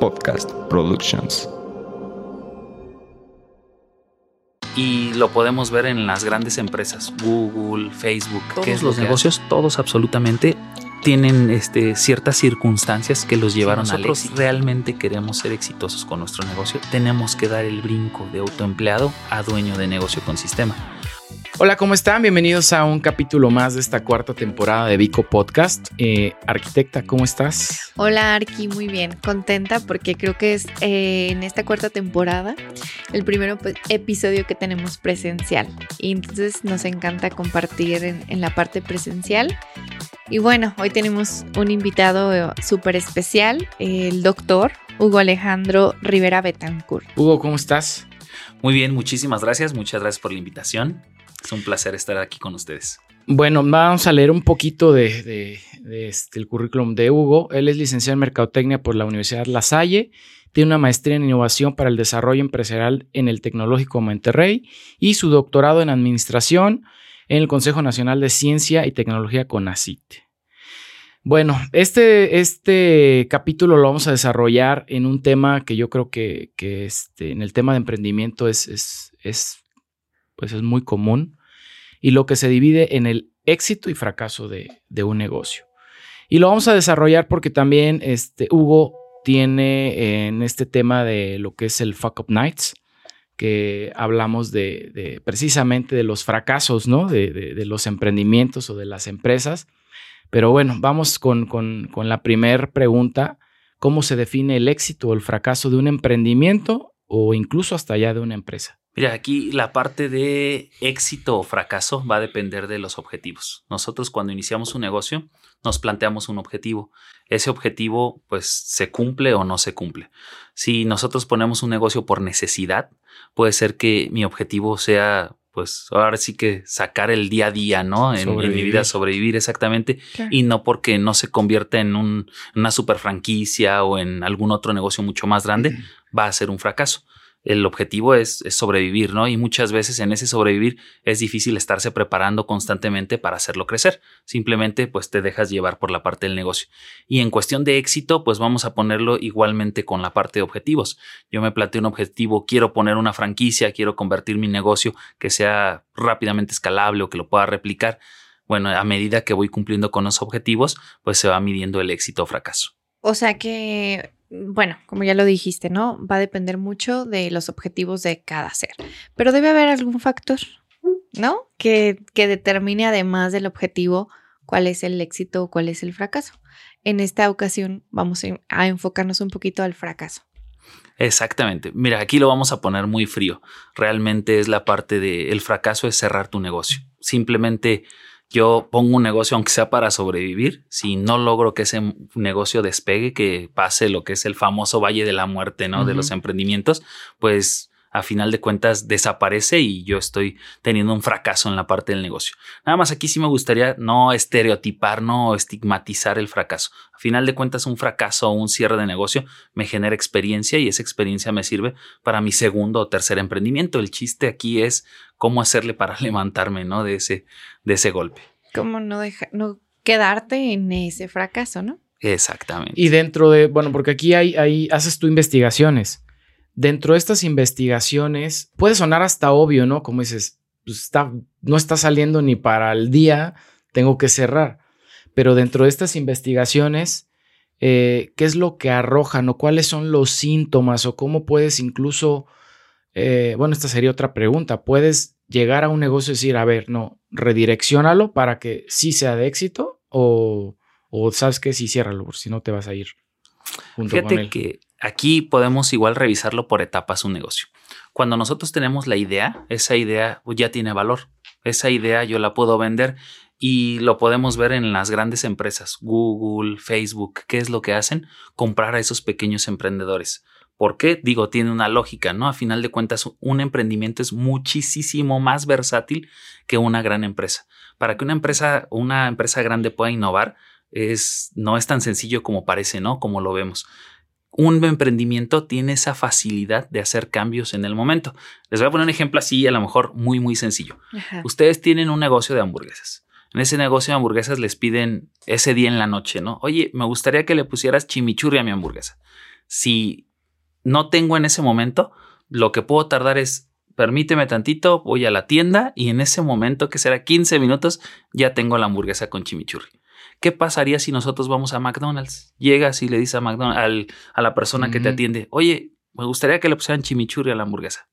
Podcast Productions. Y lo podemos ver en las grandes empresas, Google, Facebook, Todos que es los los negocios, todos absolutamente tienen este, ciertas circunstancias que los llevaron a nosotros éxito. realmente queremos ser exitosos con nuestro negocio, tenemos que dar el brinco de autoempleado a dueño de negocio con sistema. Hola, ¿cómo están? Bienvenidos a un capítulo más de esta cuarta temporada de Vico Podcast. Eh, arquitecta, ¿cómo estás? Hola Arki, muy bien, contenta porque creo que es eh, en esta cuarta temporada el primer episodio que tenemos presencial y entonces nos encanta compartir en, en la parte presencial. Y bueno, hoy tenemos un invitado eh, súper especial, el doctor Hugo Alejandro Rivera Betancourt. Hugo, ¿cómo estás? Muy bien, muchísimas gracias, muchas gracias por la invitación. Es un placer estar aquí con ustedes. Bueno, vamos a leer un poquito de, este, el currículum de Hugo. Él es licenciado en Mercadotecnia por la Universidad La Salle. Tiene una maestría en innovación para el desarrollo empresarial en el Tecnológico Monterrey y su doctorado en administración en el Consejo Nacional de Ciencia y Tecnología CONACIT. Bueno, este, este capítulo lo vamos a desarrollar en un tema que yo creo que, que este, en el tema de emprendimiento es, es, pues es muy común y lo que se divide en el éxito y fracaso de, un negocio. Y lo vamos a desarrollar porque también este, Hugo tiene en este tema de lo que es el Fuck Up Nights, que hablamos de, precisamente de los fracasos, ¿no? De los emprendimientos o de las empresas. Pero bueno, vamos con, con, con la primera pregunta. ¿Cómo se define el éxito o el fracaso de un emprendimiento o incluso hasta allá de una empresa? Mira, aquí la parte de éxito o fracaso va a depender de los objetivos. Nosotros cuando iniciamos un negocio nos planteamos un objetivo. Ese objetivo pues se cumple o no se cumple. Si nosotros ponemos un negocio por necesidad, puede ser que mi objetivo sea pues ahora sí que sacar el día a día, ¿no? En, en mi vida, sobrevivir exactamente y no porque no se convierta en un- una super franquicia o en algún otro negocio mucho más grande, va a ser un fracaso. El objetivo es, sobrevivir, ¿no? Y muchas veces en ese sobrevivir es difícil estarse preparando constantemente para hacerlo crecer. Simplemente pues te dejas llevar por la parte del negocio. Y en cuestión de éxito, pues vamos a ponerlo igualmente con la parte de objetivos. Yo me planteé un objetivo, quiero poner una franquicia, quiero convertir mi negocio que sea rápidamente escalable o que lo pueda replicar. Bueno, a medida que voy cumpliendo con los objetivos, pues se va midiendo el éxito o fracaso. O sea que, bueno, como ya lo dijiste, ¿no? Va a depender mucho de los objetivos de cada ser. Pero debe haber algún factor, ¿no? Que, que determine además del objetivo cuál es el éxito o cuál es el fracaso. En esta ocasión vamos a- enfocarnos un poquito al fracaso. Exactamente. Mira, aquí lo vamos a poner muy frío. Realmente es la parte de el fracaso es cerrar tu negocio. Simplemente yo pongo un negocio aunque sea para sobrevivir, si no logro que ese negocio despegue, que pase lo que es el famoso valle de la muerte, ¿no? De los emprendimientos, pues a final de cuentas desaparece y yo estoy teniendo un fracaso en la parte del negocio. Nada más aquí sí me gustaría no estereotipar, no estigmatizar el fracaso. A final de cuentas un fracaso o un cierre de negocio me genera experiencia y esa experiencia me sirve para mi segundo o tercer emprendimiento. El chiste aquí es cómo hacerle para levantarme, ¿no? De ese, de ese golpe. ¿Cómo no, deja, no quedarte en ese fracaso, no? Exactamente. Y dentro de, bueno, porque aquí hay, hay, haces tú investigaciones. Dentro de estas investigaciones, puede sonar hasta obvio, ¿no? Como dices, pues está, no está saliendo ni para el día, tengo que cerrar. Pero dentro de estas investigaciones, eh, ¿qué es lo que arrojan o cuáles son los síntomas o cómo puedes incluso, eh, bueno, esta sería otra pregunta, puedes llegar a un negocio y decir, a ver, no, redireccionalo para que sí sea de éxito o, o sabes que sí, ciérralo, si no te vas a ir junto con Fíjate él. que aquí podemos igual revisarlo por etapas un negocio. Cuando nosotros tenemos la idea, esa idea ya tiene valor. Esa idea yo la puedo vender y lo podemos ver en las grandes empresas, Google, Facebook. ¿Qué es lo que hacen? Comprar a esos pequeños emprendedores. ¿Por qué? Digo, tiene una lógica, ¿no? A final de cuentas, un emprendimiento es muchísimo más versátil que una gran empresa. Para que una empresa, una empresa grande pueda innovar, es, no es tan sencillo como parece, ¿no? Como lo vemos. Un emprendimiento tiene esa facilidad de hacer cambios en el momento. Les voy a poner un ejemplo así, a lo mejor muy, muy sencillo. Ajá. Ustedes tienen un negocio de hamburguesas. En ese negocio de hamburguesas les piden ese día en la noche, ¿no? Oye, me gustaría que le pusieras chimichurri a mi hamburguesa. Si no tengo en ese momento, lo que puedo tardar es, permíteme tantito, voy a la tienda y en ese momento, que será 15 minutos, ya tengo la hamburguesa con chimichurri. ¿Qué pasaría si nosotros vamos a McDonald's? Llegas y le dices a McDonald's, a la persona que te atiende, oye, me gustaría que le pusieran chimichurri a la hamburguesa.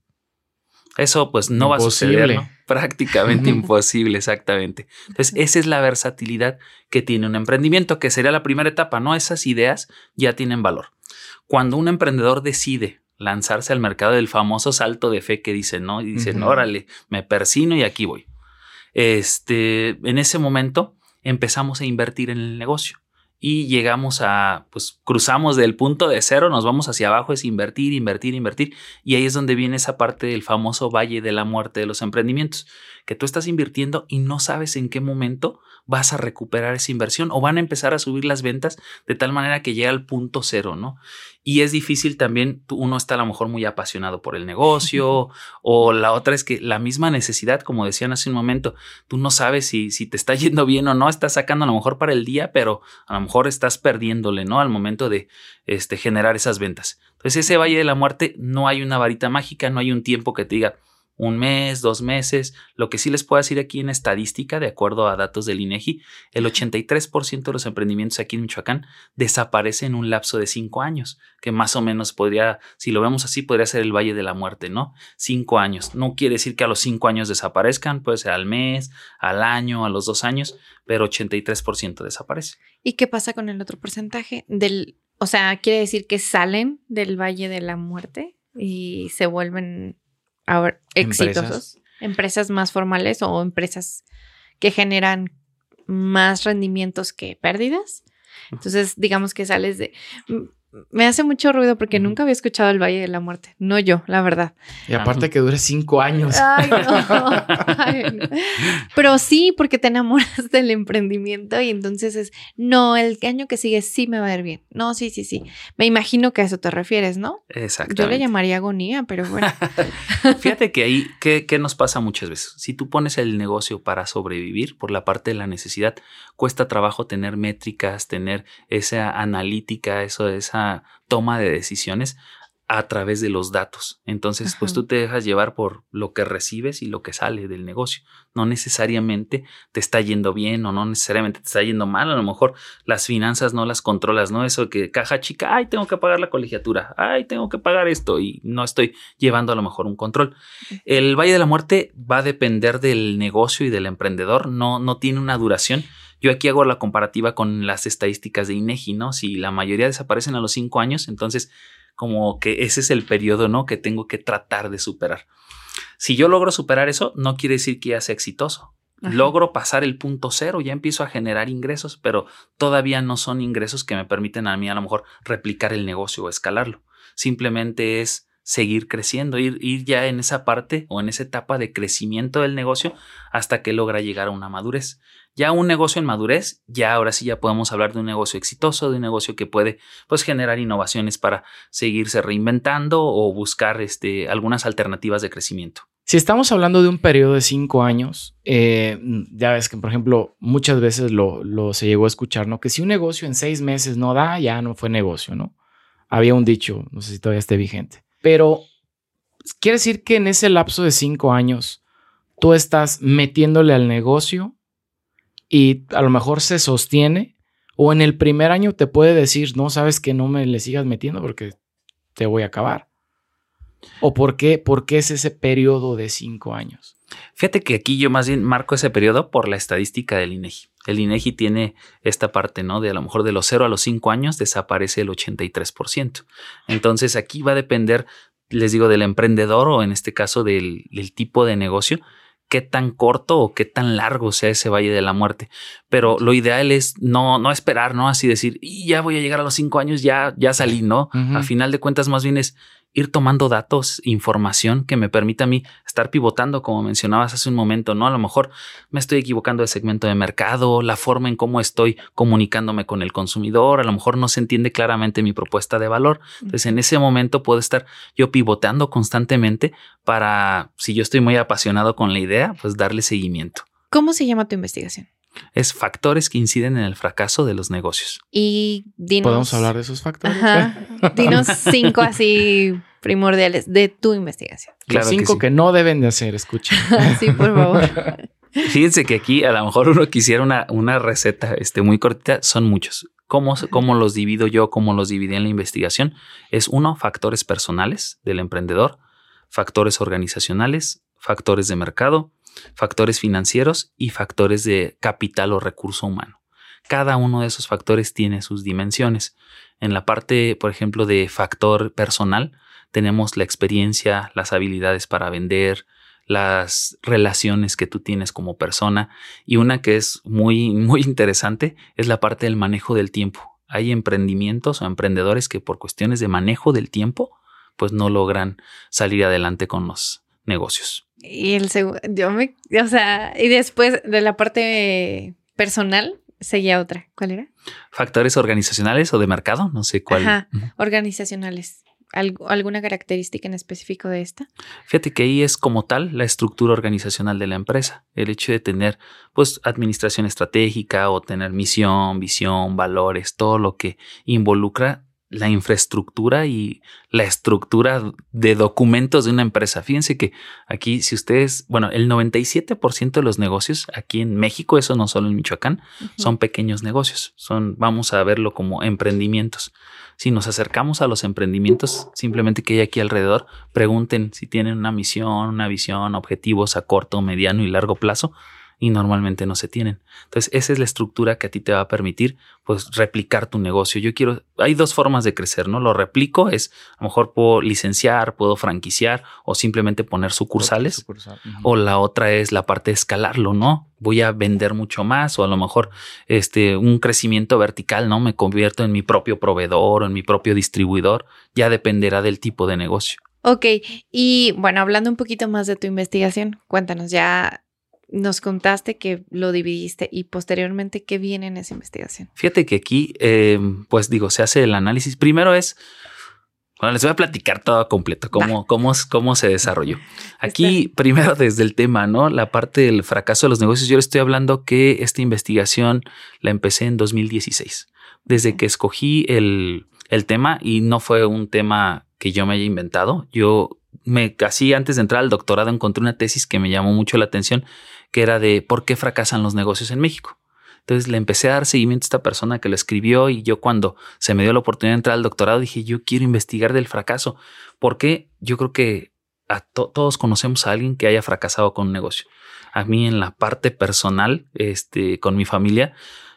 Eso pues no va a suceder. ¿no? Prácticamente imposible, exactamente. Entonces, esa es la versatilidad que tiene un emprendimiento, que sería la primera etapa, ¿no? Esas ideas ya tienen valor. Cuando un emprendedor decide lanzarse al mercado del famoso salto de fe que dicen, ¿no? Y dicen, Ujú. órale, me persino y aquí voy. Este, en ese momento empezamos a invertir en el negocio y llegamos a, pues cruzamos del punto de cero, nos vamos hacia abajo, es invertir, invertir, invertir. Y ahí es donde viene esa parte del famoso valle de la muerte de los emprendimientos, que tú estás invirtiendo y no sabes en qué momento vas a recuperar esa inversión o van a empezar a subir las ventas de tal manera que llega al punto cero, ¿no? Y es difícil también, uno está a lo mejor muy apasionado por el negocio o la otra es que la misma necesidad, como decían hace un momento, tú no sabes si, si te está yendo bien o no, estás sacando a lo mejor para el día, pero a lo mejor estás perdiéndole, ¿no? Al momento de este, generar esas ventas. Entonces, ese Valle de la Muerte no hay una varita mágica, no hay un tiempo que te diga un mes, dos meses. Lo que sí les puedo decir aquí en estadística, de acuerdo a datos del INEGI, el 83% de los emprendimientos aquí en Michoacán desaparecen en un lapso de cinco años, que más o menos podría, si lo vemos así, podría ser el Valle de la Muerte, ¿no? Cinco años. No quiere decir que a los cinco años desaparezcan, puede ser al mes, al año, a los dos años, pero 83% desaparece. ¿Y qué pasa con el otro porcentaje? Del, o sea, quiere decir que salen del Valle de la Muerte y se vuelven ahora Empresas. exitosos. Empresas más formales o empresas que generan más rendimientos que pérdidas. Entonces, digamos que sales de... Me hace mucho ruido porque nunca había escuchado el Valle de la Muerte. No yo, la verdad. Y aparte que dure cinco años. Ay, no. Ay, no. Pero sí, porque te enamoras del emprendimiento y entonces es, no, el año que sigue sí me va a ir bien. No, sí, sí, sí. Me imagino que a eso te refieres, ¿no? Exactamente. Yo le llamaría agonía, pero bueno. Fíjate que ahí, ¿qué, qué nos pasa muchas veces? Si tú pones el negocio para sobrevivir por la parte de la necesidad, cuesta trabajo tener métricas, tener esa analítica, eso, esa toma de decisiones a través de los datos. Entonces, pues tú te dejas llevar por lo que recibes y lo que sale del negocio. No necesariamente te está yendo bien o no necesariamente te está yendo mal. A lo mejor las finanzas no las controlas, ¿no? Eso que caja chica, ay, tengo que pagar la colegiatura, ay, tengo que pagar esto y no estoy llevando a lo mejor un control. El Valle de la Muerte va a depender del negocio y del emprendedor, no, no tiene una duración. Yo aquí hago la comparativa con las estadísticas de INEGI, ¿no? Si la mayoría desaparecen a los cinco años, entonces como que ese es el periodo, ¿no? Que tengo que tratar de superar. Si yo logro superar eso, no quiere decir que ya sea exitoso. Ajá. Logro pasar el punto cero, ya empiezo a generar ingresos, pero todavía no son ingresos que me permiten a mí a lo mejor replicar el negocio o escalarlo. Simplemente es seguir creciendo, ir, ir ya en esa parte o en esa etapa de crecimiento del negocio hasta que logra llegar a una madurez. Ya un negocio en madurez, ya ahora sí ya podemos hablar de un negocio exitoso, de un negocio que puede pues generar innovaciones para seguirse reinventando o buscar este, algunas alternativas de crecimiento. Si estamos hablando de un periodo de cinco años, eh, ya ves que, por ejemplo, muchas veces lo, lo se llegó a escuchar, ¿no? Que si un negocio en seis meses no da, ya no fue negocio, ¿no? Había un dicho, no sé si todavía esté vigente. Pero quiere decir que en ese lapso de cinco años, tú estás metiéndole al negocio y a lo mejor se sostiene, o en el primer año te puede decir, no sabes que no me le sigas metiendo porque te voy a acabar. ¿O por qué, por qué es ese periodo de cinco años? Fíjate que aquí yo más bien marco ese periodo por la estadística del INEGI. El INEGI tiene esta parte, ¿no? De a lo mejor de los 0 a los 5 años desaparece el 83%. Entonces aquí va a depender, les digo, del emprendedor o en este caso del, del tipo de negocio, qué tan corto o qué tan largo sea ese valle de la muerte. Pero lo ideal es no, no esperar, ¿no? Así decir, y ya voy a llegar a los 5 años, ya, ya salí, ¿no? A final de cuentas, más bien es ir tomando datos, información que me permita a mí estar pivotando, como mencionabas hace un momento, ¿no? A lo mejor me estoy equivocando de segmento de mercado, la forma en cómo estoy comunicándome con el consumidor, a lo mejor no se entiende claramente mi propuesta de valor. Entonces, en ese momento puedo estar yo pivotando constantemente para, si yo estoy muy apasionado con la idea, pues darle seguimiento. ¿Cómo se llama tu investigación? Es factores que inciden en el fracaso de los negocios. Y dinos. ¿Podemos hablar de esos factores? Ajá. Dinos cinco así primordiales de tu investigación. Claro Los que cinco sí. que, no deben de hacer, escuchen. sí, por favor. Fíjense que aquí a lo mejor uno quisiera una, una receta este, muy cortita, son muchos. ¿Cómo, ¿Cómo los divido yo? ¿Cómo los dividí en la investigación? Es uno, factores personales del emprendedor, factores organizacionales, factores de mercado, factores financieros y factores de capital o recurso humano. Cada uno de esos factores tiene sus dimensiones. En la parte, por ejemplo, de factor personal, tenemos la experiencia, las habilidades para vender, las relaciones que tú tienes como persona y una que es muy muy interesante es la parte del manejo del tiempo. Hay emprendimientos o emprendedores que por cuestiones de manejo del tiempo pues no logran salir adelante con los negocios. Y el segundo, yo me, o sea, y después de la parte personal seguía otra. ¿Cuál era? Factores organizacionales o de mercado, no sé cuál. Ajá. Organizacionales. ¿Algo- ¿Alguna característica en específico de esta? Fíjate que ahí es como tal la estructura organizacional de la empresa. El hecho de tener pues administración estratégica o tener misión, visión, valores, todo lo que involucra la infraestructura y la estructura de documentos de una empresa. Fíjense que aquí si ustedes, bueno, el 97% de los negocios aquí en México, eso no solo en Michoacán, son pequeños negocios. Son, vamos a verlo como emprendimientos. Si nos acercamos a los emprendimientos, simplemente que hay aquí alrededor, pregunten si tienen una misión, una visión, objetivos a corto, mediano y largo plazo y normalmente no se tienen. Entonces, esa es la estructura que a ti te va a permitir pues replicar tu negocio. Yo quiero, hay dos formas de crecer, ¿no? Lo replico es a lo mejor puedo licenciar, puedo franquiciar o simplemente poner sucursales. Sucursal. O la otra es la parte de escalarlo, ¿no? Voy a vender mucho más o a lo mejor este un crecimiento vertical, ¿no? Me convierto en mi propio proveedor o en mi propio distribuidor. Ya dependerá del tipo de negocio. Ok, y bueno, hablando un poquito más de tu investigación, cuéntanos, ya nos contaste que lo dividiste y posteriormente qué viene en esa investigación. Fíjate que aquí, eh, pues digo, se hace el análisis. Primero es, bueno, les voy a platicar todo completo, cómo, cómo, cómo se desarrolló. Aquí, primero desde el tema, ¿no? La parte del fracaso de los negocios. Yo le estoy hablando que esta investigación la empecé en 2016, desde que escogí el, el tema y no fue un tema que yo me haya inventado. Yo me casi antes de entrar al doctorado encontré una tesis que me llamó mucho la atención, que era de por qué fracasan los negocios en México. Entonces le empecé a dar seguimiento a esta persona que lo escribió y yo cuando se me dio la oportunidad de entrar al doctorado dije, yo quiero investigar del fracaso, porque yo creo que a to- todos conocemos a alguien que haya fracasado con un negocio. A mí en la parte personal, este, con mi familia,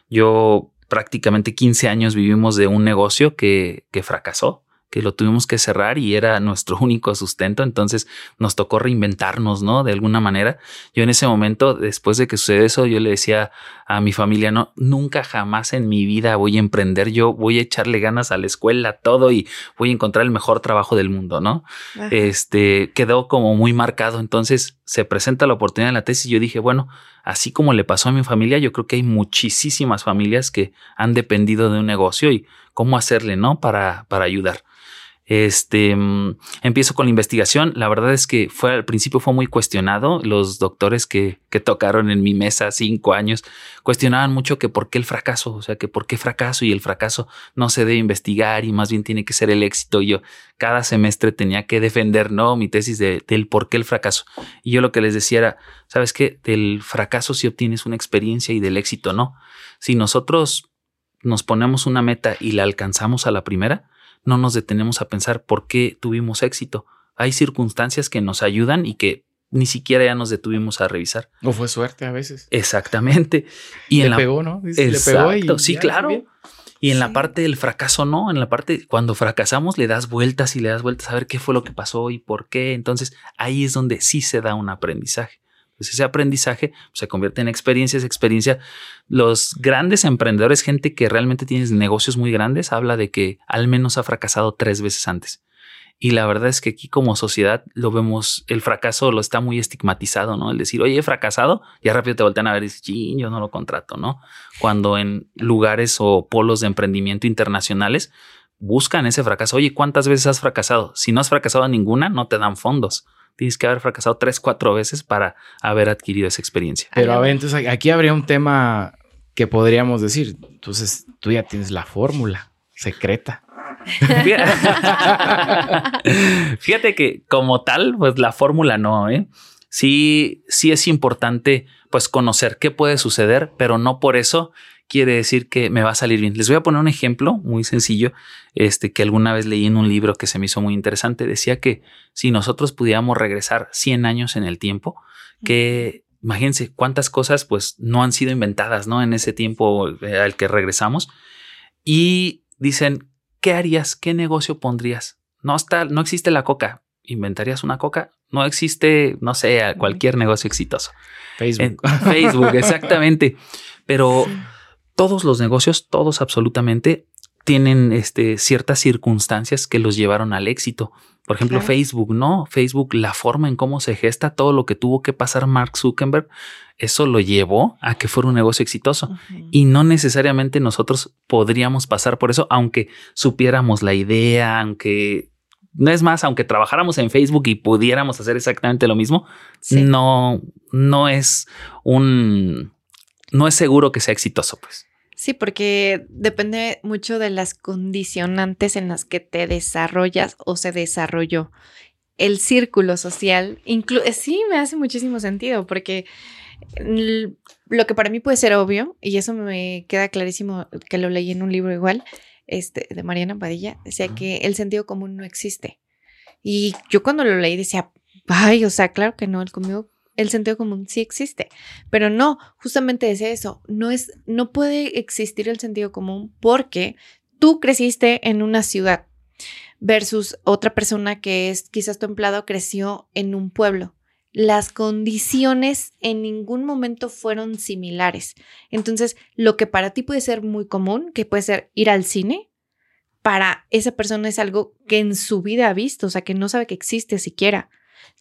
yo prácticamente 15 años vivimos de un negocio que, que fracasó que lo tuvimos que cerrar y era nuestro único sustento, entonces nos tocó reinventarnos, ¿no? De alguna manera. Yo en ese momento, después de que sucedió eso, yo le decía a mi familia, no, nunca jamás en mi vida voy a emprender, yo voy a echarle ganas a la escuela, todo y voy a encontrar el mejor trabajo del mundo, ¿no? Ajá. Este quedó como muy marcado, entonces se presenta la oportunidad en la tesis y yo dije, bueno, así como le pasó a mi familia, yo creo que hay muchísimas familias que han dependido de un negocio y cómo hacerle, ¿no? Para, para ayudar. Este mm, empiezo con la investigación. La verdad es que fue al principio fue muy cuestionado. Los doctores que, que tocaron en mi mesa cinco años cuestionaban mucho que por qué el fracaso, o sea, que por qué fracaso y el fracaso no se debe investigar y más bien tiene que ser el éxito. Yo cada semestre tenía que defender, no, mi tesis de, del por qué el fracaso. Y yo lo que les decía era, sabes qué, del fracaso si obtienes una experiencia y del éxito no. Si nosotros nos ponemos una meta y la alcanzamos a la primera, no nos detenemos a pensar por qué tuvimos éxito. Hay circunstancias que nos ayudan y que ni siquiera ya nos detuvimos a revisar. O fue suerte a veces. Exactamente. Y le en la, pegó, ¿no? Dices, le pegó y sí, ya, claro. Y en Sí. la parte del fracaso, no. En la parte, cuando fracasamos, le das vueltas y le das vueltas a ver qué fue lo que pasó y por qué. Entonces ahí es donde sí se da un aprendizaje. Pues ese aprendizaje se convierte en experiencia, esa experiencia. Los grandes emprendedores, gente que realmente tiene negocios muy grandes, habla de que al menos ha fracasado tres veces antes. Y la verdad es que aquí como sociedad lo vemos, el fracaso lo está muy estigmatizado, ¿no? El decir, oye, he fracasado, ya rápido te voltean a ver y dices, "Chin, yo no lo contrato, ¿no? Cuando en lugares o polos de emprendimiento internacionales buscan ese fracaso, oye, ¿cuántas veces has fracasado? Si no has fracasado ninguna, no te dan fondos tienes que haber fracasado tres, cuatro veces para haber adquirido esa experiencia. Pero a ver, entonces aquí habría un tema que podríamos decir, entonces tú ya tienes la fórmula secreta. Fíjate que como tal, pues la fórmula no, ¿eh? Sí, sí es importante pues conocer qué puede suceder, pero no por eso quiere decir que me va a salir bien. Les voy a poner un ejemplo muy sencillo, este que alguna vez leí en un libro que se me hizo muy interesante. Decía que si nosotros pudiéramos regresar 100 años en el tiempo, que imagínense cuántas cosas pues no han sido inventadas, ¿no? En ese tiempo eh, al que regresamos. Y dicen, ¿qué harías? ¿Qué negocio pondrías? No está, no existe la coca. ¿Inventarías una coca? No existe, no sé, cualquier negocio exitoso. Facebook. Facebook, exactamente. Pero todos los negocios, todos absolutamente, tienen este, ciertas circunstancias que los llevaron al éxito. Por ejemplo, Facebook, ¿no? Facebook, la forma en cómo se gesta, todo lo que tuvo que pasar Mark Zuckerberg, eso lo llevó a que fuera un negocio exitoso. Y no necesariamente nosotros podríamos pasar por eso, aunque supiéramos la idea, aunque no es más, aunque trabajáramos en Facebook y pudiéramos hacer exactamente lo mismo, no, no es un, no es seguro que sea exitoso, pues. Sí, porque depende mucho de las condicionantes en las que te desarrollas o se desarrolló. El círculo social, eh, sí, me hace muchísimo sentido, porque lo que para mí puede ser obvio, y eso me queda clarísimo que lo leí en un libro igual, este, de Mariana Padilla, decía que el sentido común no existe. Y yo cuando lo leí decía, ay, o sea, claro que no, el conmigo el sentido común sí existe, pero no, justamente decía eso, no es, no puede existir el sentido común porque tú creciste en una ciudad versus otra persona que es quizás tu empleado creció en un pueblo. Las condiciones en ningún momento fueron similares. Entonces, lo que para ti puede ser muy común, que puede ser ir al cine, para esa persona es algo que en su vida ha visto, o sea, que no sabe que existe siquiera.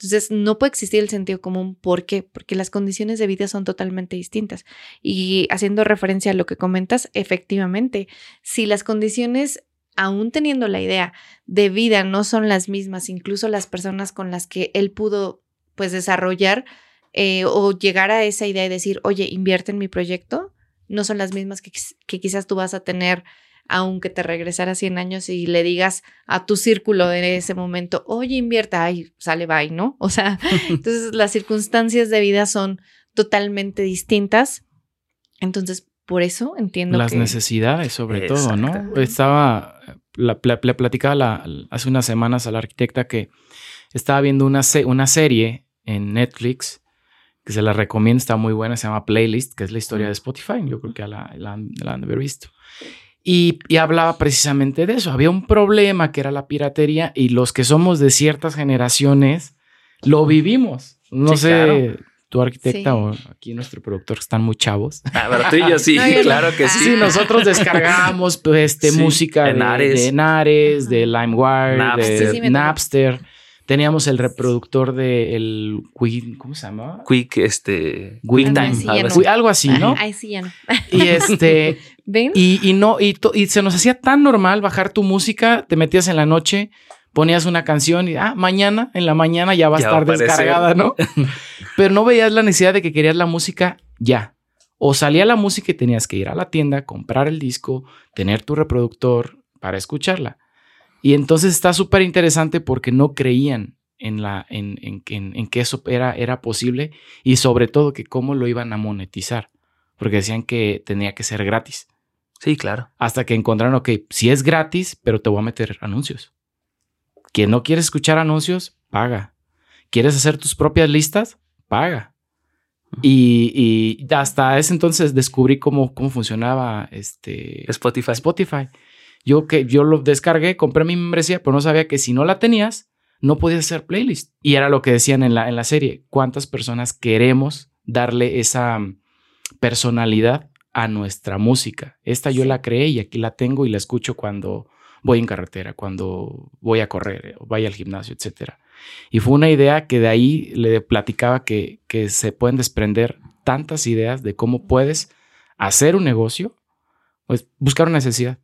Entonces, no puede existir el sentido común. ¿Por qué? Porque las condiciones de vida son totalmente distintas. Y haciendo referencia a lo que comentas, efectivamente, si las condiciones, aún teniendo la idea de vida, no son las mismas, incluso las personas con las que él pudo, pues, desarrollar eh, o llegar a esa idea y decir, oye, invierte en mi proyecto, no son las mismas que, que quizás tú vas a tener aunque te regresara 100 años y le digas a tu círculo de ese momento, oye, invierta, ay, sale, bye, ¿no? O sea, entonces las circunstancias de vida son totalmente distintas. Entonces, por eso entiendo las necesidades, sobre todo, ¿no? Estaba, le platicaba hace unas semanas a la arquitecta que estaba viendo una, una serie en Netflix que se la recomiendo, está muy buena, se llama Playlist, que es la historia de Spotify. Yo creo que la, la, la han de haber visto. Y, hablaba precisamente de eso. Había un problema que era la piratería y los que somos de ciertas generaciones lo vivimos. No sé, tu arquitecta o aquí nuestro productor están muy chavos. Ah, pero tú y yo sí, claro que sí. Sí, nosotros descargamos pues, este, música de, Nares, de, LimeWire, de Napster. Teníamos el reproductor de el Quick, ¿cómo se llama? Quick, este, QuickTime, algo, así, ¿no? Ahí sí ya no. Y este, ¿Ven? Y, no, y, se nos hacía tan normal bajar tu música, te metías en la noche, ponías una canción y, ah, mañana, en la mañana ya va a estar descargada, ¿no? Pero no veías la necesidad de que querías la música ya. O salía la música y tenías que ir a la tienda, comprar el disco, tener tu reproductor para escucharla. Y entonces está súper interesante porque no creían en, la, en, en, en, que eso era, era posible y sobre todo que cómo lo iban a monetizar, porque decían que tenía que ser gratis. Sí, claro. Hasta que encontraron, ok, si es gratis, pero te voy a meter anuncios. Quien no quiere escuchar anuncios, paga. ¿Quieres hacer tus propias listas? Paga. Y, hasta ese entonces descubrí cómo, cómo funcionaba este Spotify. Spotify. Yo que yo lo descargué, compré mi membresía, pero no sabía que si no la tenías, no podías hacer playlist. Y era lo que decían en la, en la serie. ¿Cuántas personas queremos darle esa personalidad a nuestra música? Esta yo la creé y aquí la tengo y la escucho cuando voy en carretera, cuando voy a correr, o vaya al gimnasio, etc. Y fue una idea que de ahí le platicaba que, que se pueden desprender tantas ideas de cómo puedes hacer un negocio, pues buscar una necesidad.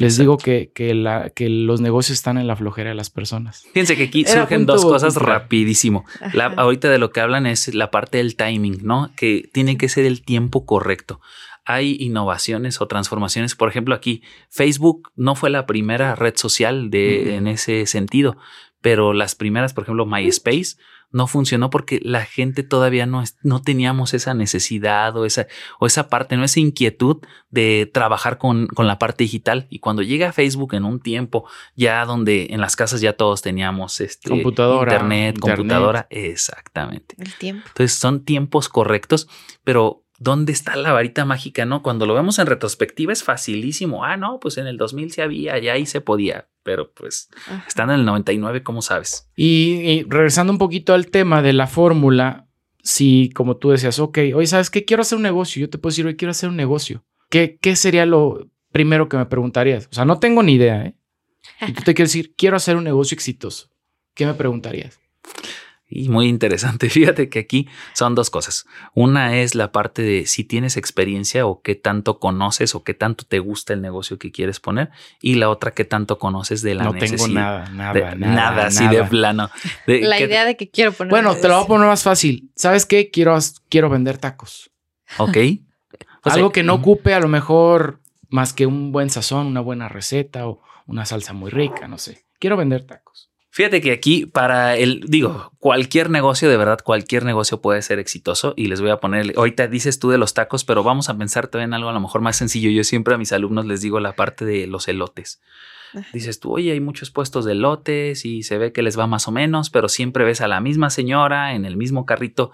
Les digo que, que, la, que los negocios están en la flojera de las personas. Fíjense que aquí Era surgen dos cosas rapidísimo. La- ahorita de lo que hablan es la parte del timing, ¿no? Que tiene que ser el tiempo correcto. Hay innovaciones o transformaciones. Por ejemplo, aquí Facebook no fue la primera red social de, en ese sentido, pero las primeras, por ejemplo, MySpace, no funcionó porque la gente todavía no, es- no teníamos esa necesidad o esa, o esa parte, no esa inquietud de trabajar con, con la parte digital. Y cuando llega Facebook en un tiempo ya donde en las casas ya todos teníamos este, Computadora, internet, internet. computadora, exactamente. El tiempo. Entonces son tiempos correctos, pero ¿dónde está la varita mágica? No, cuando lo vemos en retrospectiva es facilísimo. Ah, no, pues en el 2000 sí había, ya ahí se podía, pero pues Ajá. estando en el 99, ¿cómo sabes? Y, y regresando un poquito al tema de la fórmula, si como tú decías, ok, oye, ¿sabes qué? Quiero hacer un negocio. Yo te puedo decir, hoy quiero hacer un negocio. ¿Qué, ¿Qué sería lo primero que me preguntarías? O sea, no tengo ni idea, ¿eh? Y tú te quieres decir, quiero hacer un negocio exitoso. ¿Qué me preguntarías? Y muy interesante. Fíjate que aquí son dos cosas. Una es la parte de si tienes experiencia o qué tanto conoces o qué tanto te gusta el negocio que quieres poner. Y la otra, qué tanto conoces de la no tengo necesidad. nada, nada, de- nada. nada, así de plano. De La que- idea de que quiero poner. Bueno, te lo voy a poner más fácil. ¿Sabes qué? Quiero, quiero vender tacos. Ok. O sea, Algo que no ocupe a lo mejor más que un buen sazón, una buena receta o una salsa muy rica, no sé. Quiero vender tacos. Fíjate que aquí para el, digo, cualquier negocio, de verdad, cualquier negocio puede ser exitoso y les voy a poner, ahorita dices tú de los tacos, pero vamos a pensar todavía en algo a lo mejor más sencillo. Yo siempre a mis alumnos les digo la parte de los elotes. Dices tú, oye, hay muchos puestos de elotes y se ve que les va más o menos, pero siempre ves a la misma señora en el mismo carrito.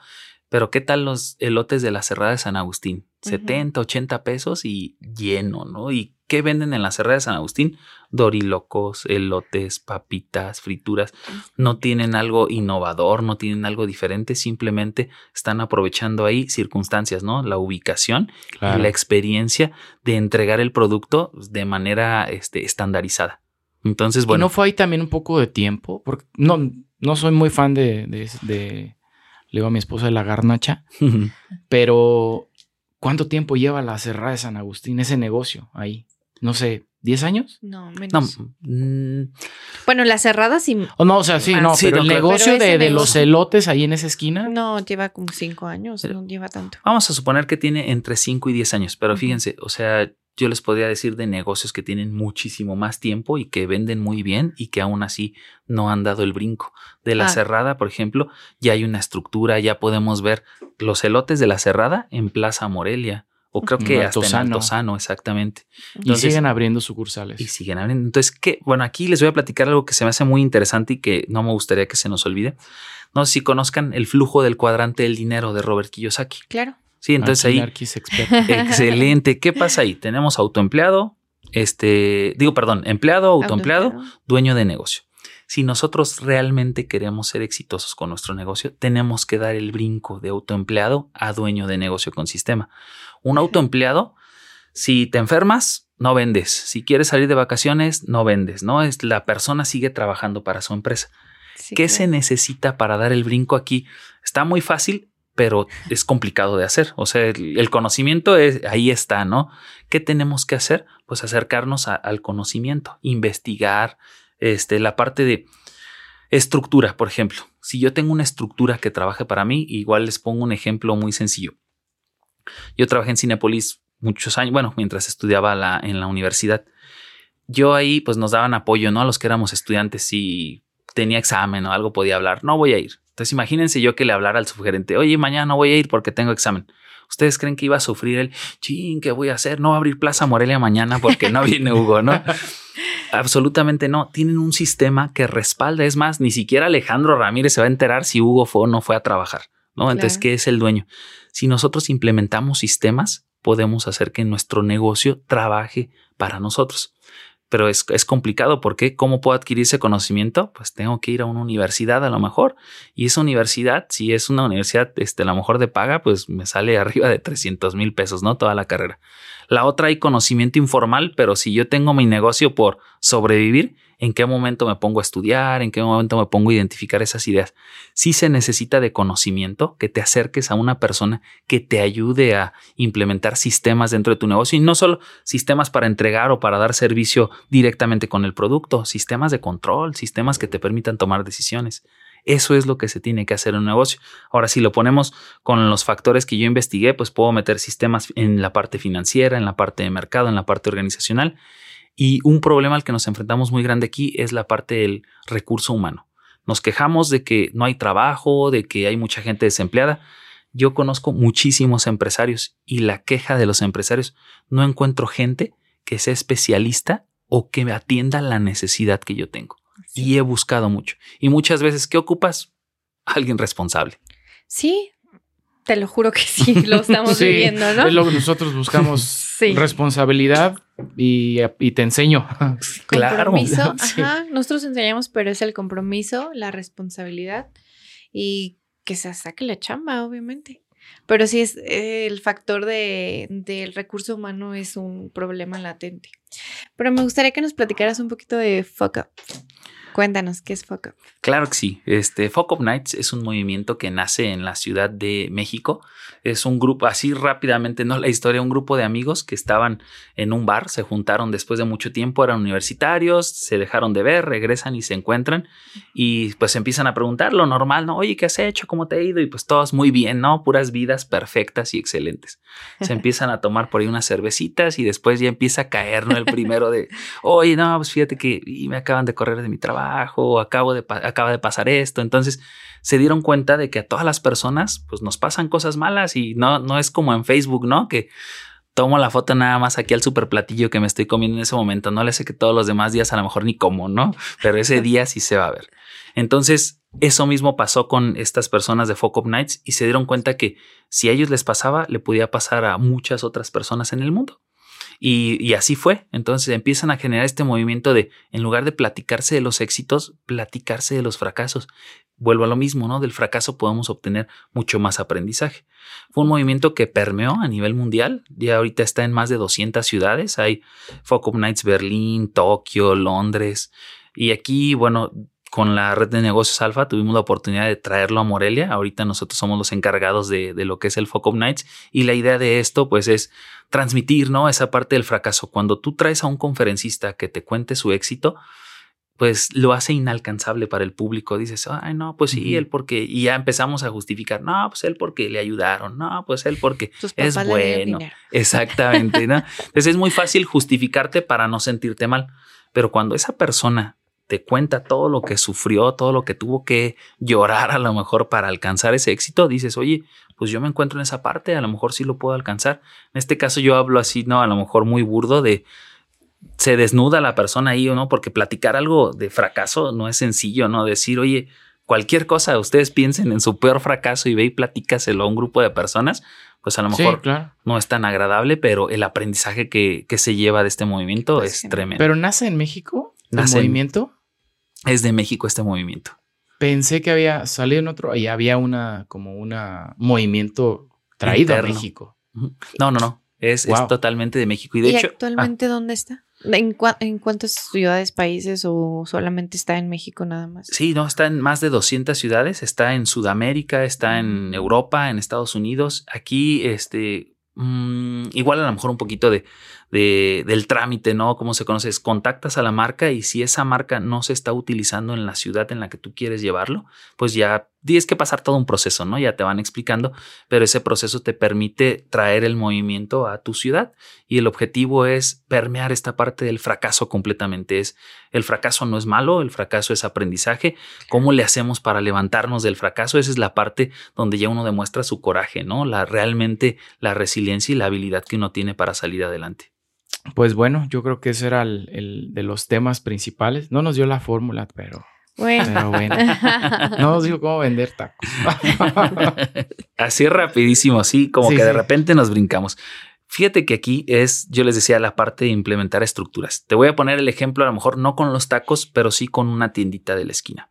Pero ¿qué tal los elotes de la Cerrada de San Agustín? Ujú. 70, 80 pesos y lleno, ¿no? ¿Y qué venden en la Cerrada de San Agustín? Dorilocos, elotes, papitas, frituras. No tienen algo innovador, no tienen algo diferente, simplemente están aprovechando ahí circunstancias, ¿no? La ubicación y la experiencia de entregar el producto de manera este, estandarizada. Entonces, ¿Y bueno, no fue ahí también un poco de tiempo? Porque no, no soy muy fan de, de, de- le digo a mi esposa de la garnacha, pero ¿cuánto tiempo lleva la cerrada de San Agustín, ese negocio ahí? No sé, ¿10 años? No, no, menos. mm, Bueno, las cerradas sí. O no, o sea, sí, Ah, no, sí, pero no, el negocio Pero de, los elotes ahí en esa esquina. No, lleva como cinco años. Pero- no lleva tanto. vamos a suponer que tiene entre 5 y 10 años, pero fíjense, o sea, yo les podría decir de negocios que tienen muchísimo más tiempo y que venden muy bien y que aún así no han dado el brinco. De la Ah. cerrada, por ejemplo, ya hay una estructura, ya podemos ver los elotes de la cerrada en Plaza Morelia. O creo que hasta en Altozano. Exactamente. y siguen abriendo sucursales. Y siguen abriendo. Entonces, ¿qué? Bueno, aquí les voy a platicar algo que se me hace muy interesante y que no me gustaría que se nos olvide. No sé si conozcan el flujo del cuadrante del dinero de Robert Kiyosaki. Claro. Sí, entonces ahí. Excelente. ¿Qué pasa ahí? Tenemos autoempleado, este, digo, perdón, empleado, autoempleado, dueño de negocio. Si nosotros realmente queremos ser exitosos con nuestro negocio, tenemos que dar el brinco de autoempleado a dueño de negocio con sistema. Un autoempleado, si te enfermas, no vendes. Si quieres salir de vacaciones, no vendes, ¿no? Es la persona sigue trabajando para su empresa. Sí, ¿Qué claro. se necesita para dar el brinco aquí? Está muy fácil, pero es complicado de hacer. O sea, el, el conocimiento es, ahí está, ¿no? ¿Qué tenemos que hacer? Pues acercarnos a- al conocimiento, investigar, este, la parte de estructura, por ejemplo. Si yo tengo una estructura que trabaje para mí, igual les pongo un ejemplo muy sencillo. Yo trabajé en Cinepolis muchos años, bueno, mientras estudiaba la- en la universidad. Yo ahí pues nos daban apoyo, ¿no? A los que éramos estudiantes si tenía examen o algo podía hablar, no voy a ir. Entonces imagínense yo que le hablara al subgerente, oye, mañana no voy a ir porque tengo examen. ¿Ustedes creen que iba a sufrir el chin? ¿Qué voy a hacer? No va a abrir Plaza Morelia mañana porque no viene Hugo, ¿no? Absolutamente no. Tienen un sistema que respalda. Es más, ni siquiera Alejandro Ramírez se va a enterar si Hugo fue o no fue a trabajar, ¿no? Entonces. ¿qué es el dueño? Si nosotros implementamos sistemas, podemos hacer que nuestro negocio trabaje para nosotros. Pero es, es complicado porque ¿cómo puedo adquirir ese conocimiento? Pues tengo que ir a una universidad a lo mejor. Y esa universidad, si es una universidad este, a lo mejor de paga, pues me sale arriba de 300 mil pesos, ¿no? Toda la carrera. La otra hay conocimiento informal, pero si yo tengo mi negocio por sobrevivir, en qué momento me pongo a estudiar, en qué momento me pongo a identificar esas ideas. Sí se necesita de conocimiento, que te acerques a una persona que te ayude a implementar sistemas dentro de tu negocio y no solo sistemas para entregar o para dar servicio directamente con el producto, sistemas de control, sistemas que te permitan tomar decisiones. Eso es lo que se tiene que hacer en un negocio. Ahora, si lo ponemos con los factores que yo investigué, pues puedo meter sistemas en la parte financiera, en la parte de mercado, en la parte organizacional. Y un problema al que nos enfrentamos muy grande aquí es la parte del recurso humano. Nos quejamos de que no hay trabajo, de que hay mucha gente desempleada. Yo conozco muchísimos empresarios y la queja de los empresarios, no encuentro gente que sea especialista o que me atienda la necesidad que yo tengo. Y he buscado mucho. Y muchas veces, ¿qué ocupas? Alguien responsable. Sí, te lo juro que sí, lo estamos viviendo, ¿no? Es lo que nosotros buscamos. Responsabilidad y, te enseño. claro. Compromiso, ajá, nosotros enseñamos, pero es el compromiso, la responsabilidad y que se saque la chamba, obviamente. Pero sí es el factor de, del recurso humano es un problema latente. Pero me gustaría que nos platicaras un poquito de Fuck Up. Cuéntanos, ¿qué es Fuck Up? Claro que sí. Este, Fuck Up Nights es un movimiento que nace en la Ciudad de México. Es un grupo, así rápidamente, ¿no? La historia, un grupo de amigos que estaban en un bar, se juntaron después de mucho tiempo, eran universitarios, se dejaron de ver, regresan y se encuentran y pues empiezan a preguntar lo normal, ¿no? Oye, ¿qué has hecho? ¿Cómo te ha ido? Y pues todos muy bien, ¿no? Puras vidas perfectas y excelentes. Se empiezan a tomar por ahí unas cervecitas y después ya empieza a caer, ¿no? El primero de, oye, no, pues fíjate que me acaban de correr de mi trabajo, acabo de, acaba de pasar esto. Entonces se dieron cuenta de que a todas las personas pues nos pasan cosas malas y no, no es como en Facebook, ¿no? Que tomo la foto nada más aquí al super platillo que me estoy comiendo en ese momento. No le sé que todos los demás días a lo mejor ni como, ¿no? Pero ese día sí se va a ver. Entonces, eso mismo pasó con estas personas de Focus Nights y se dieron cuenta que si a ellos les pasaba, le podía pasar a muchas otras personas en el mundo. Y, así fue. Entonces empiezan a generar este movimiento de, en lugar de platicarse de los éxitos, platicarse de los fracasos. Vuelvo a lo mismo, ¿no? Del fracaso podemos obtener mucho más aprendizaje. Fue un movimiento que permeó a nivel mundial. Ya ahorita está en más de 200 ciudades. Hay Focus Nights Berlín, Tokio, Londres. Y aquí, bueno, con la red de negocios Alfa tuvimos la oportunidad de traerlo a Morelia. Ahorita nosotros somos los encargados de, lo que es el Focus Nights y la idea de esto pues es transmitir, ¿no? Esa parte del fracaso. Cuando tú traes a un conferencista que te cuente su éxito, pues lo hace inalcanzable para el público. Dices, ay, no, pues sí, él porque, y ya empezamos a justificar, no, pues él porque le ayudaron, no, pues él porque es bueno. Exactamente, ¿no? Entonces es muy fácil justificarte para no sentirte mal, pero cuando esa persona te cuenta todo lo que sufrió, todo lo que tuvo que llorar a lo mejor para alcanzar ese éxito, dices, oye, pues yo me encuentro en esa parte, a lo mejor sí lo puedo alcanzar. En este caso yo hablo así, ¿no? A lo mejor muy burdo de se desnuda la persona ahí o no, porque platicar algo de fracaso no es sencillo, ¿no? Decir, oye, cualquier cosa, ustedes piensen en su peor fracaso y ve y platícaselo a un grupo de personas, pues a lo mejor no es tan agradable, pero el aprendizaje que, que se lleva de este movimiento pues es tremendo. ¿Pero nace en México? ¿El movimiento? Es de México este movimiento. Pensé que había salido en otro y había una como un movimiento traído a México. No, no, no. Es, totalmente de México. Y de hecho. actualmente dónde está? ¿En, ¿En, cuántas ciudades, países o solamente está en México nada más? Sí, no, está en más de 200 ciudades. Está en Sudamérica, está en Europa, en Estados Unidos. Aquí, este, mm, igual a lo mejor un poquito de, de, del trámite, ¿no? ¿Cómo se conoce? contactas a la marca y si esa marca no se está utilizando en la ciudad en la que tú quieres llevarlo, pues ya tienes que pasar todo un proceso, ¿no? Ya te van explicando, pero ese proceso te permite traer el movimiento a tu ciudad y el objetivo es permear esta parte del fracaso completamente. Es el fracaso no es malo, el fracaso es aprendizaje. ¿Cómo le hacemos para levantarnos del fracaso? Esa es la parte donde ya uno demuestra su coraje, ¿no? La realmente la resiliencia y la habilidad que uno tiene para salir adelante. Pues bueno, yo creo que ese era el, de los temas principales. No nos dio la fórmula, pero bueno. Pero bueno. No nos dijo cómo vender tacos. Así rapidísimo, así como que de repente nos brincamos. Fíjate que aquí es, yo les decía, la parte de implementar estructuras. Te voy a poner el ejemplo, a lo mejor no con los tacos, pero sí con una tiendita de la esquina.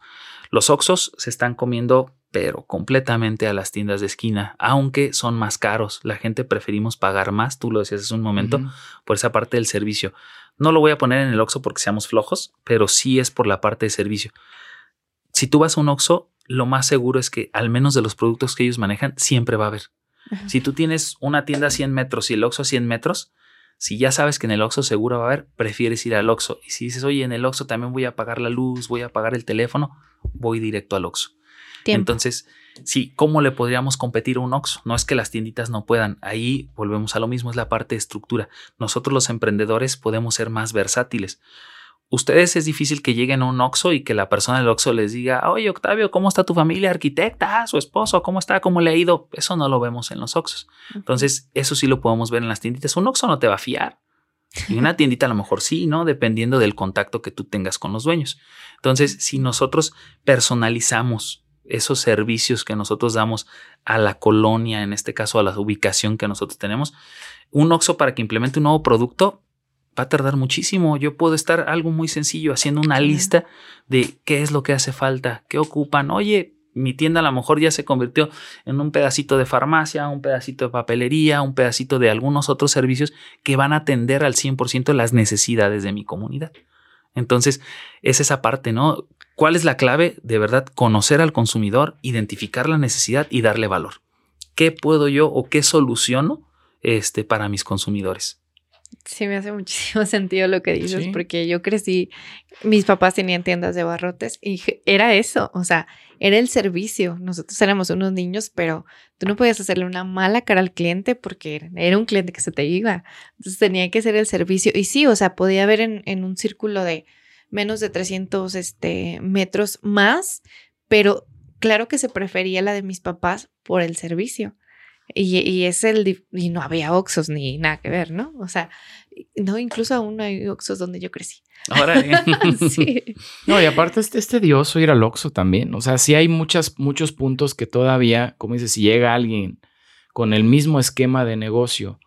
Los Oxos se están comiendo pero completamente a las tiendas de esquina, aunque son más caros. La gente preferimos pagar más, tú lo decías hace un momento, por esa parte del servicio. No lo voy a poner en el Oxxo porque seamos flojos, pero sí es por la parte de servicio. Si tú vas a un Oxxo, lo más seguro es que al menos de los productos que ellos manejan, siempre va a haber. Si tú tienes una tienda a 100 metros y el Oxxo a 100 metros, si ya sabes que en el Oxxo seguro va a haber, prefieres ir al Oxxo. Y si dices, oye, en el Oxxo también voy a pagar la luz, voy a pagar el teléfono, voy directo al Oxxo. Entonces, sí, ¿cómo le podríamos competir a un Oxxo? No es que las tienditas no puedan. Ahí volvemos a lo mismo, es la parte de estructura. Nosotros los emprendedores podemos ser más versátiles ustedes es difícil que lleguen a un Oxxo y que la persona del Oxxo les diga, oye Octavio, ¿cómo está tu familia arquitecta? ¿Su esposo? ¿Cómo está? ¿Cómo le ha ido? Eso no lo vemos en los Oxxos. Entonces, eso sí lo podemos ver en las tienditas. Un Oxxo no te va a fiar. Y una tiendita a lo mejor sí, ¿no? Dependiendo del contacto que tú tengas con los dueños. Entonces, si nosotros personalizamos esos servicios que nosotros damos a la colonia, en este caso a la ubicación que nosotros tenemos, un Oxxo para que implemente un nuevo producto va a tardar muchísimo. Yo puedo estar algo muy sencillo haciendo una lista de qué es lo que hace falta, qué ocupan. Oye, mi tienda a lo mejor ya se convirtió en un pedacito de farmacia, un pedacito de papelería, un pedacito de algunos otros servicios que van a atender al 100% las necesidades de mi comunidad. Entonces, es esa parte, ¿no? ¿Cuál es la clave? De verdad, conocer al consumidor, identificar la necesidad y darle valor. ¿Qué puedo yo o qué soluciono este, para mis consumidores? Sí, me hace muchísimo sentido lo que dices, porque yo crecí, mis papás tenían tiendas de barrotes y era eso, o sea, era el servicio. Nosotros éramos unos niños, pero tú no podías hacerle una mala cara al cliente porque era un cliente que se te iba. Entonces tenía que ser el servicio. Y sí, o sea, podía haber en, un círculo de menos de 300 este, metros más, pero claro que se prefería la de mis papás por el servicio. Y, es el, y no había Oxos ni nada que ver, ¿no? O sea, no, incluso aún hay Oxos donde yo crecí. Ahora sí. No, y aparte es, es, tedioso ir al Oxxo también. O sea, sí hay muchas, muchos puntos que todavía, como dices, si llega alguien con el mismo esquema de negocio,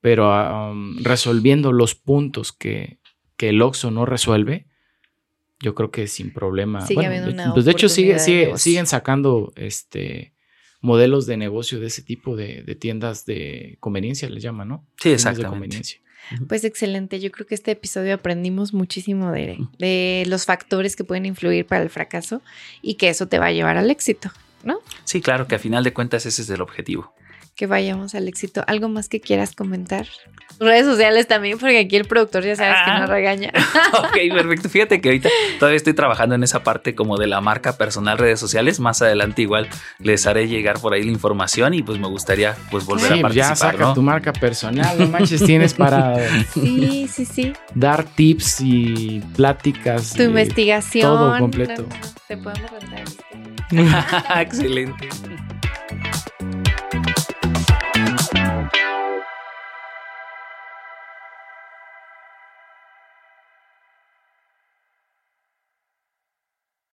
pero resolviendo los puntos que, que el Oxxo no resuelve, yo creo que sin problema. Sigue habiendo una pues de hecho sigue, sigue, siguen sacando este modelos de negocio de ese tipo de, tiendas de conveniencia, les llaman, ¿no? Sí, exactamente. Pues excelente, yo creo que este episodio aprendimos muchísimo de, de los factores que pueden influir para el fracaso y que eso te va a llevar al éxito, ¿no? Sí, claro, que a final de cuentas ese es el objetivo que vayamos al éxito. ¿Algo más que quieras comentar? Redes sociales también, porque aquí el productor ya sabes que no ah. regaña. ok, perfecto. Fíjate que ahorita todavía estoy trabajando en esa parte como de la marca personal redes sociales. Más adelante igual les haré llegar por ahí la información y pues me gustaría pues volver a participar. Ya saca tu marca personal, no manches, tienes para sí, sí, sí. dar tips y pláticas. Tu investigación. Todo completo. te podemos rentar. Excelente.